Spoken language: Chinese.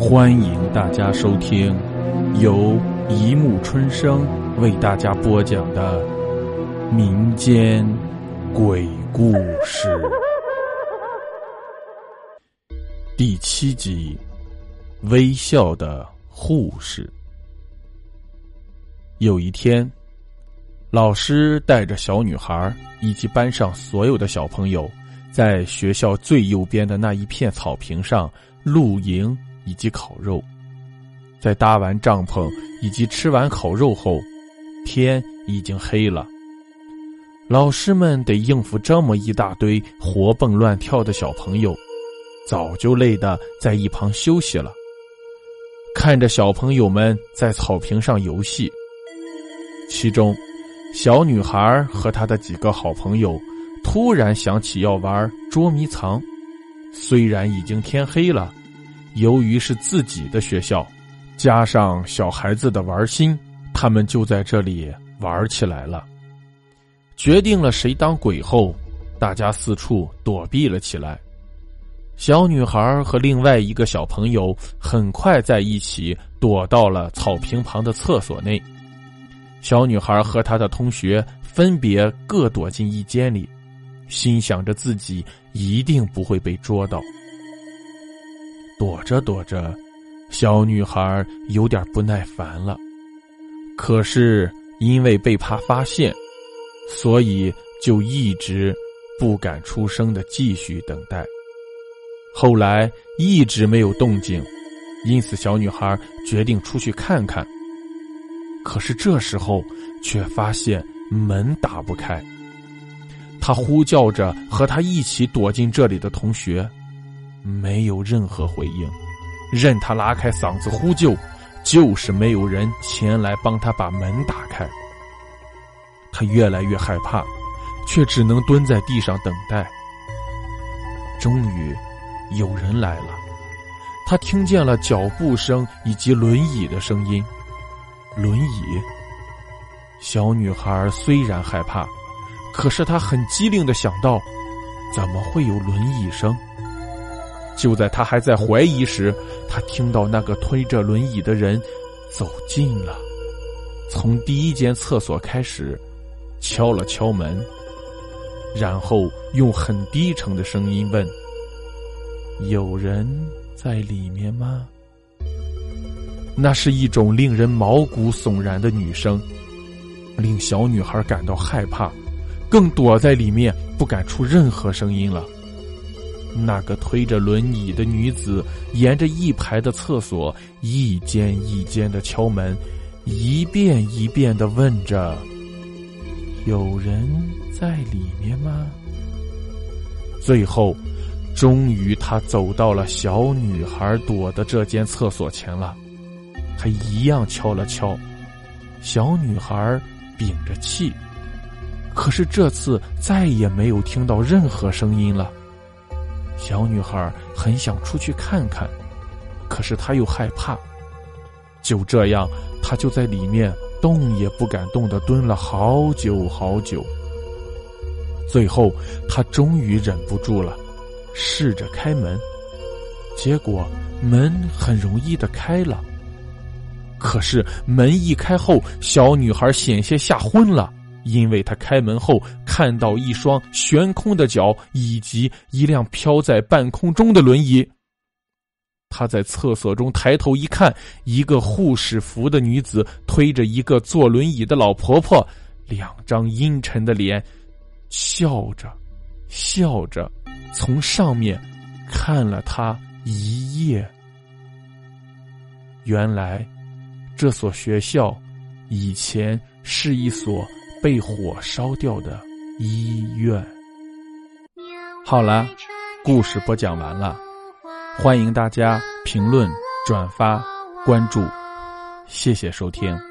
欢迎大家收听由一木春生为大家播讲的民间鬼故事第七集《微笑的护士》。有一天，老师带着小女孩以及班上所有的小朋友，在学校最右边的那一片草坪上露营。以及烤肉，在搭完帐篷以及吃完烤肉后，天已经黑了。老师们得应付这么一大堆活蹦乱跳的小朋友，早就累得在一旁休息了。看着小朋友们在草坪上游戏，其中小女孩和她的几个好朋友突然想起要玩捉迷藏，虽然已经天黑了。由于是自己的学校，加上小孩子的玩心，他们就在这里玩起来了。决定了谁当鬼后，大家四处躲避了起来。小女孩和另外一个小朋友很快在一起躲到了草坪旁的厕所内。小女孩和她的同学分别各躲进一间里，心想着自己一定不会被捉到。躲着躲着，小女孩有点不耐烦了。可是因为被怕发现，所以就一直不敢出声的继续等待。后来一直没有动静，因此小女孩决定出去看看。可是这时候却发现门打不开。她呼叫着和她一起躲进这里的同学。没有任何回应，任他拉开嗓子呼救，就是没有人前来帮他把门打开。他越来越害怕，却只能蹲在地上等待。终于，有人来了，他听见了脚步声以及轮椅的声音。轮椅。小女孩虽然害怕，可是她很机灵的想到，怎么会有轮椅声？就在他还在怀疑时，他听到那个推着轮椅的人走近了，从第一间厕所开始，敲了敲门，然后用很低沉的声音问：“有人在里面吗？”那是一种令人毛骨悚然的女声，令小女孩感到害怕，更躲在里面不敢出任何声音了。那个推着轮椅的女子沿着一排的厕所一间一间的敲门，一遍一遍的问着：“有人在里面吗？”最后，终于他走到了小女孩躲的这间厕所前了。他一样敲了敲，小女孩屏着气，可是这次再也没有听到任何声音了。小女孩很想出去看看，可是她又害怕。就这样，她就在里面动也不敢动的蹲了好久好久。最后，她终于忍不住了，试着开门，结果门很容易的开了。可是门一开后，小女孩险些吓昏了。因为他开门后看到一双悬空的脚，以及一辆飘在半空中的轮椅。他在厕所中抬头一看，一个护士服的女子推着一个坐轮椅的老婆婆，两张阴沉的脸，笑着，笑着，从上面看了他一夜。原来，这所学校以前是一所。被火烧掉的医院。好了，故事播讲完了，欢迎大家评论、转发、关注，谢谢收听。